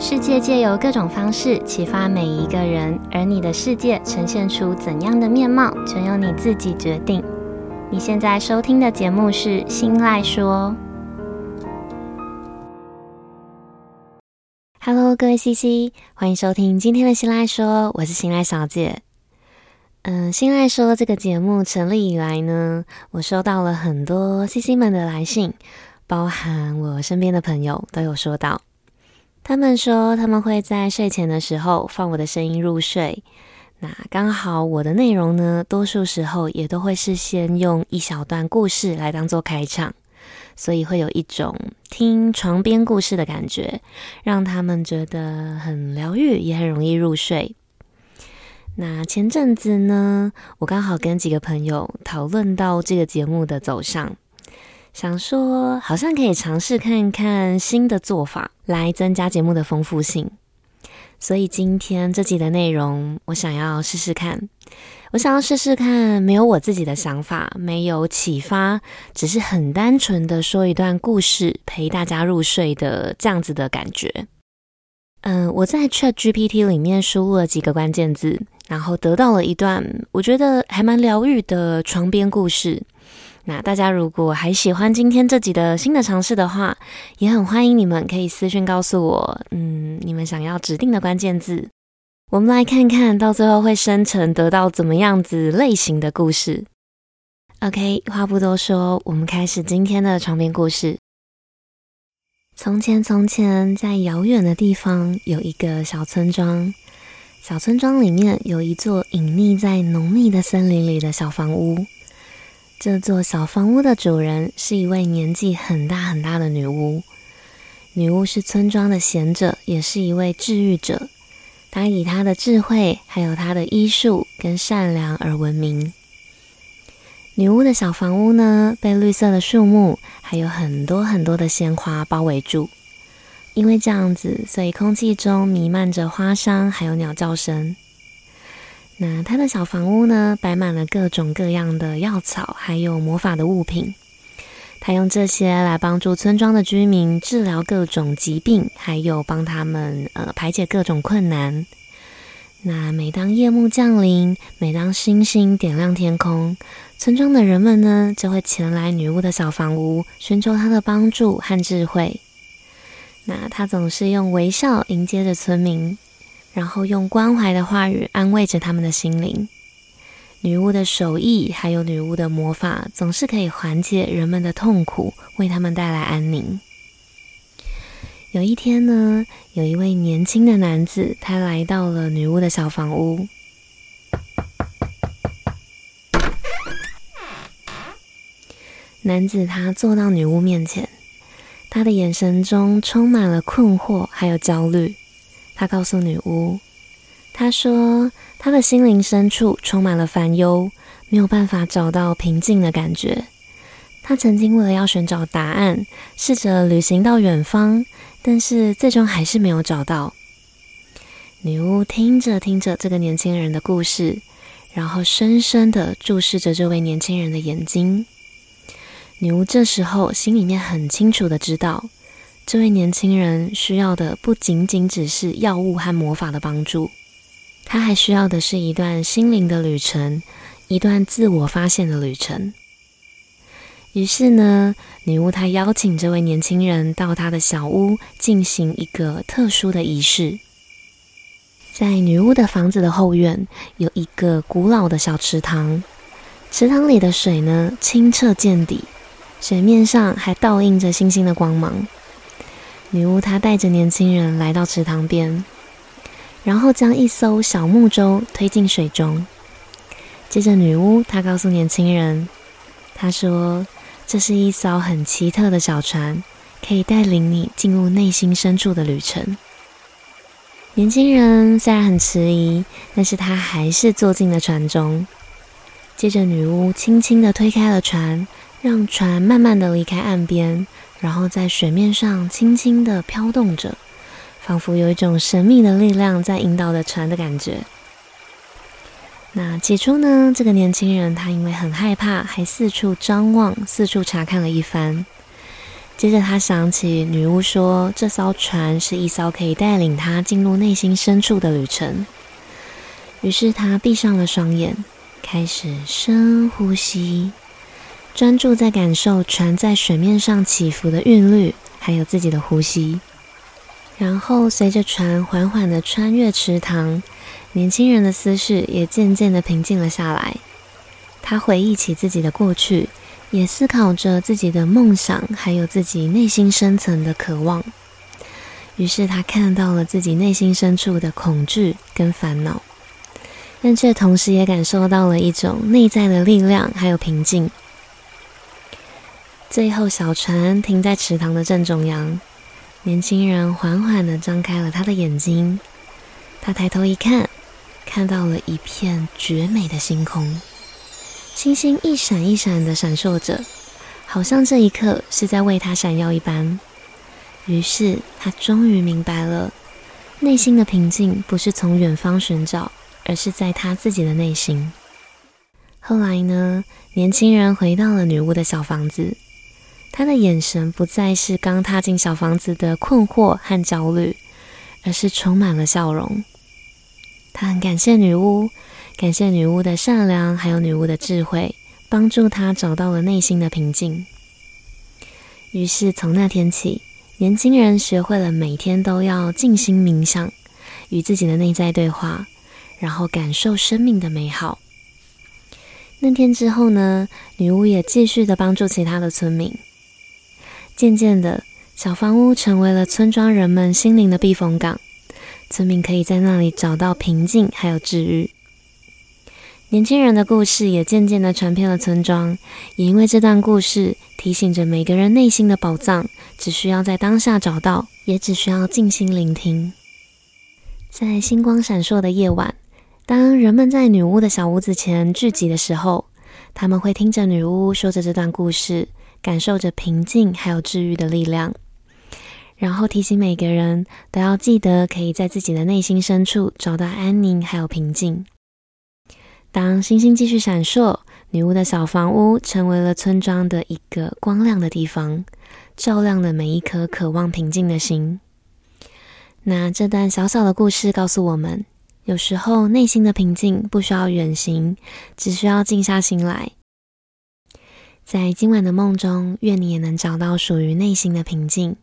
世界借由各种方式启发每一个人，而你的世界呈现出怎样的面貌，全由你自己决定。你现在收听的节目是《新赖说》。Hello，各位 CC，欢迎收听今天的《新赖说》，我是新赖小姐。嗯，《新赖说》这个节目成立以来呢，我收到了很多 CC 们的来信，包含我身边的朋友都有说到。他们说他们会在睡前的时候放我的声音入睡，那刚好我的内容呢，多数时候也都会是先用一小段故事来当做开场，所以会有一种听床边故事的感觉，让他们觉得很疗愈，也很容易入睡。那前阵子呢，我刚好跟几个朋友讨论到这个节目的走向。想说，好像可以尝试看看新的做法，来增加节目的丰富性。所以今天这集的内容，我想要试试看。我想要试试看，没有我自己的想法，没有启发，只是很单纯的说一段故事，陪大家入睡的这样子的感觉。嗯，我在 ChatGPT 里面输入了几个关键字，然后得到了一段我觉得还蛮疗愈的床边故事。那大家如果还喜欢今天这集的新的尝试的话，也很欢迎你们可以私讯告诉我，嗯，你们想要指定的关键字，我们来看看到最后会生成得到怎么样子类型的故事。OK，话不多说，我们开始今天的床边故事。从前，从前，在遥远的地方有一个小村庄，小村庄里面有一座隐匿在浓密的森林里的小房屋。这座小房屋的主人是一位年纪很大很大的女巫。女巫是村庄的贤者，也是一位治愈者。她以她的智慧，还有她的医术跟善良而闻名。女巫的小房屋呢，被绿色的树木，还有很多很多的鲜花包围住。因为这样子，所以空气中弥漫着花香，还有鸟叫声。那他的小房屋呢，摆满了各种各样的药草，还有魔法的物品。他用这些来帮助村庄的居民治疗各种疾病，还有帮他们呃排解各种困难。那每当夜幕降临，每当星星点亮天空，村庄的人们呢，就会前来女巫的小房屋，寻求她的帮助和智慧。那他总是用微笑迎接着村民。然后用关怀的话语安慰着他们的心灵。女巫的手艺还有女巫的魔法，总是可以缓解人们的痛苦，为他们带来安宁。有一天呢，有一位年轻的男子，他来到了女巫的小房屋。男子他坐到女巫面前，他的眼神中充满了困惑，还有焦虑。他告诉女巫，他说他的心灵深处充满了烦忧，没有办法找到平静的感觉。他曾经为了要寻找答案，试着旅行到远方，但是最终还是没有找到。女巫听着听着这个年轻人的故事，然后深深的注视着这位年轻人的眼睛。女巫这时候心里面很清楚的知道。这位年轻人需要的不仅仅只是药物和魔法的帮助，他还需要的是一段心灵的旅程，一段自我发现的旅程。于是呢，女巫她邀请这位年轻人到她的小屋进行一个特殊的仪式。在女巫的房子的后院有一个古老的小池塘，池塘里的水呢，清澈见底，水面上还倒映着星星的光芒。女巫她带着年轻人来到池塘边，然后将一艘小木舟推进水中。接着，女巫她告诉年轻人，她说：“这是一艘很奇特的小船，可以带领你进入内心深处的旅程。”年轻人虽然很迟疑，但是他还是坐进了船中。接着，女巫轻轻地推开了船，让船慢慢地离开岸边。然后在水面上轻轻地飘动着，仿佛有一种神秘的力量在引导着船的感觉。那起初呢，这个年轻人他因为很害怕，还四处张望，四处查看了一番。接着，他想起女巫说，这艘船是一艘可以带领他进入内心深处的旅程。于是，他闭上了双眼，开始深呼吸，专注在感受船在水面上起伏的韵律，还有自己的呼吸。然后，随着船缓缓地穿越池塘，年轻人的思绪也渐渐地平静了下来。他回忆起自己的过去。也思考着自己的梦想，还有自己内心深层的渴望。于是他看到了自己内心深处的恐惧跟烦恼，但却同时也感受到了一种内在的力量，还有平静。最后，小船停在池塘的正中央，年轻人缓缓地张开了他的眼睛。他抬头一看，看到了一片绝美的星空。星星一闪一闪的闪烁着，好像这一刻是在为他闪耀一般。于是他终于明白了，内心的平静不是从远方寻找，而是在他自己的内心。后来呢，年轻人回到了女巫的小房子，他的眼神不再是刚踏进小房子的困惑和焦虑，而是充满了笑容。他很感谢女巫。感谢女巫的善良，还有女巫的智慧，帮助他找到了内心的平静。于是从那天起，年轻人学会了每天都要静心冥想，与自己的内在对话，然后感受生命的美好。那天之后呢，女巫也继续的帮助其他的村民。渐渐的，小房屋成为了村庄人们心灵的避风港，村民可以在那里找到平静，还有治愈。年轻人的故事也渐渐地传遍了村庄，也因为这段故事提醒着每个人内心的宝藏，只需要在当下找到，也只需要静心聆听。在星光闪烁的夜晚，当人们在女巫的小屋子前聚集的时候，他们会听着女巫说着这段故事，感受着平静还有治愈的力量，然后提醒每个人都要记得，可以在自己的内心深处找到安宁还有平静。当星星继续闪烁，女巫的小房屋成为了村庄的一个光亮的地方，照亮了每一颗渴望平静的心。那这段小小的故事告诉我们，有时候内心的平静不需要远行，只需要静下心来。在今晚的梦中，愿你也能找到属于内心的平静，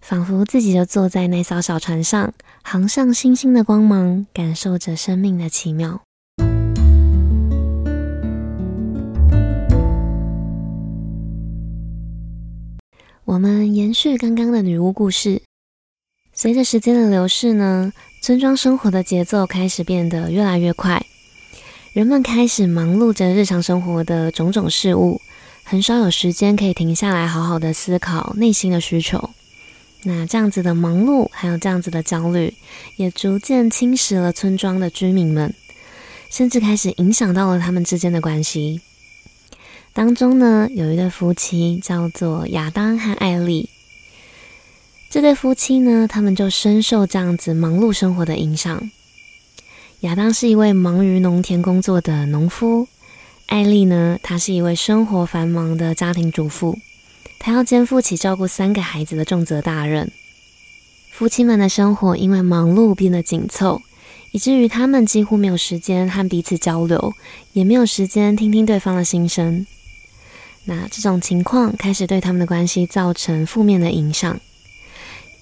仿佛自己就坐在那艘小船上，航向星星的光芒，感受着生命的奇妙。我们延续刚刚的女巫故事。随着时间的流逝呢，村庄生活的节奏开始变得越来越快，人们开始忙碌着日常生活的种种事物，很少有时间可以停下来好好的思考内心的需求。那这样子的忙碌，还有这样子的焦虑，也逐渐侵蚀了村庄的居民们，甚至开始影响到了他们之间的关系。当中呢，有一对夫妻叫做亚当和艾丽。这对夫妻呢，他们就深受这样子忙碌生活的影响。亚当是一位忙于农田工作的农夫，艾丽呢，她是一位生活繁忙的家庭主妇，她要肩负起照顾三个孩子的重责大任。夫妻们的生活因为忙碌变得紧凑，以至于他们几乎没有时间和彼此交流，也没有时间听听对方的心声。那这种情况开始对他们的关系造成负面的影响。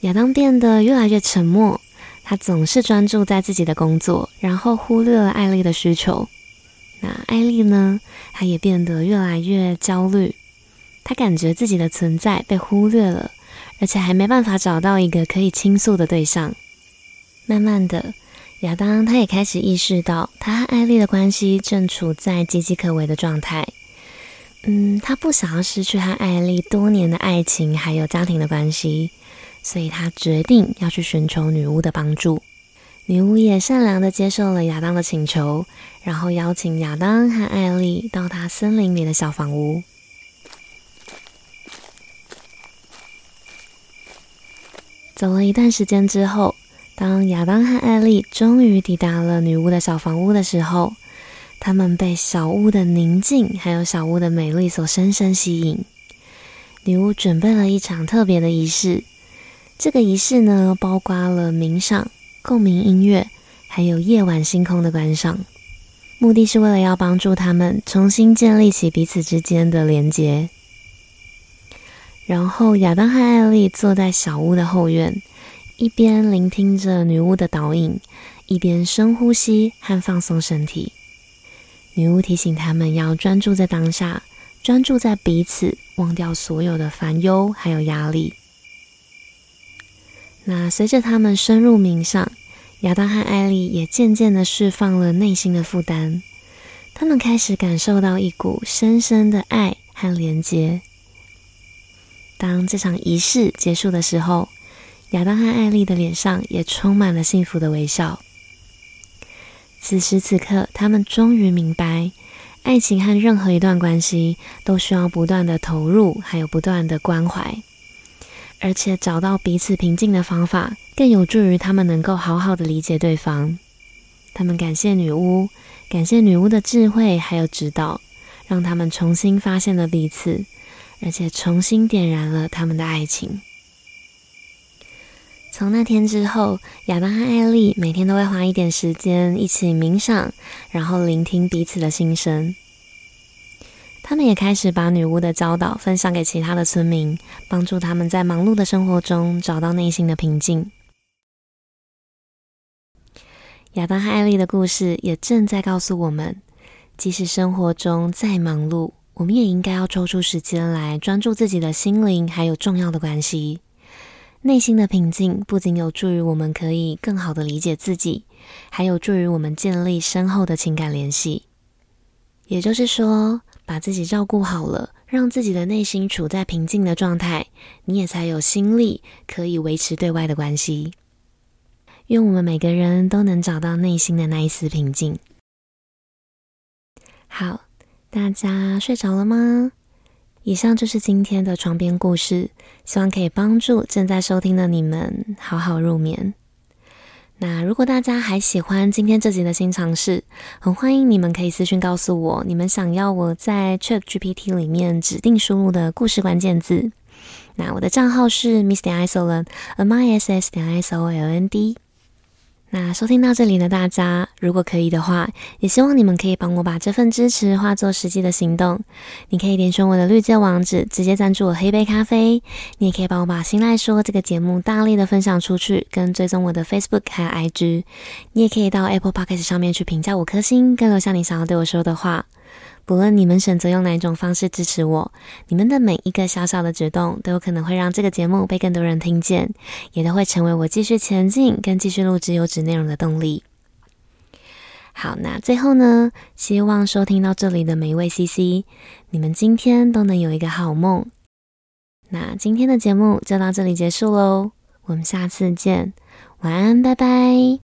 亚当变得越来越沉默，他总是专注在自己的工作，然后忽略了艾丽的需求。那艾丽呢？她也变得越来越焦虑，她感觉自己的存在被忽略了，而且还没办法找到一个可以倾诉的对象。慢慢的，亚当他也开始意识到，他和艾丽的关系正处在岌岌可危的状态。嗯，他不想要失去和艾丽多年的爱情，还有家庭的关系，所以他决定要去寻求女巫的帮助。女巫也善良的接受了亚当的请求，然后邀请亚当和艾丽到她森林里的小房屋。走了一段时间之后，当亚当和艾丽终于抵达了女巫的小房屋的时候，他们被小屋的宁静，还有小屋的美丽所深深吸引。女巫准备了一场特别的仪式。这个仪式呢，包括了冥想、共鸣音乐，还有夜晚星空的观赏。目的是为了要帮助他们重新建立起彼此之间的连结。然后，亚当和艾莉坐在小屋的后院，一边聆听着女巫的导引，一边深呼吸和放松身体。女巫提醒他们要专注在当下，专注在彼此，忘掉所有的烦忧还有压力。那随着他们深入冥想，亚当和艾莉也渐渐的释放了内心的负担。他们开始感受到一股深深的爱和连接。当这场仪式结束的时候，亚当和艾莉的脸上也充满了幸福的微笑。此时此刻，他们终于明白，爱情和任何一段关系都需要不断的投入，还有不断的关怀，而且找到彼此平静的方法，更有助于他们能够好好的理解对方。他们感谢女巫，感谢女巫的智慧还有指导，让他们重新发现了彼此，而且重新点燃了他们的爱情。从那天之后，亚当和艾莉每天都会花一点时间一起冥想，然后聆听彼此的心声。他们也开始把女巫的教导分享给其他的村民，帮助他们在忙碌的生活中找到内心的平静。亚当和艾莉的故事也正在告诉我们，即使生活中再忙碌，我们也应该要抽出时间来专注自己的心灵，还有重要的关系。内心的平静不仅有助于我们可以更好的理解自己，还有助于我们建立深厚的情感联系。也就是说，把自己照顾好了，让自己的内心处在平静的状态，你也才有心力可以维持对外的关系。愿我们每个人都能找到内心的那一丝平静。好，大家睡着了吗？以上就是今天的床边故事，希望可以帮助正在收听的你们好好入眠。那如果大家还喜欢今天这集的新尝试，很欢迎你们可以私信告诉我，你们想要我在 ChatGPT 里面指定输入的故事关键字。那我的账号是 Miss 点 Isoland，M I S S 点 I S O L N D。那收听到这里的大家，如果可以的话，也希望你们可以帮我把这份支持化作实际的行动。你可以点选我的绿界网址，直接赞助我喝一杯咖啡。你也可以帮我把《心赖说》这个节目大力的分享出去，跟追踪我的 Facebook 还有 IG。你也可以到 Apple Podcast 上面去评价五颗星，跟留下你想要对我说的话。不论你们选择用哪一种方式支持我，你们的每一个小小的举动都有可能会让这个节目被更多人听见，也都会成为我继续前进跟继续录制优质内容的动力。好，那最后呢，希望收听到这里的每一位 CC，你们今天都能有一个好梦。那今天的节目就到这里结束喽，我们下次见，晚安，拜拜。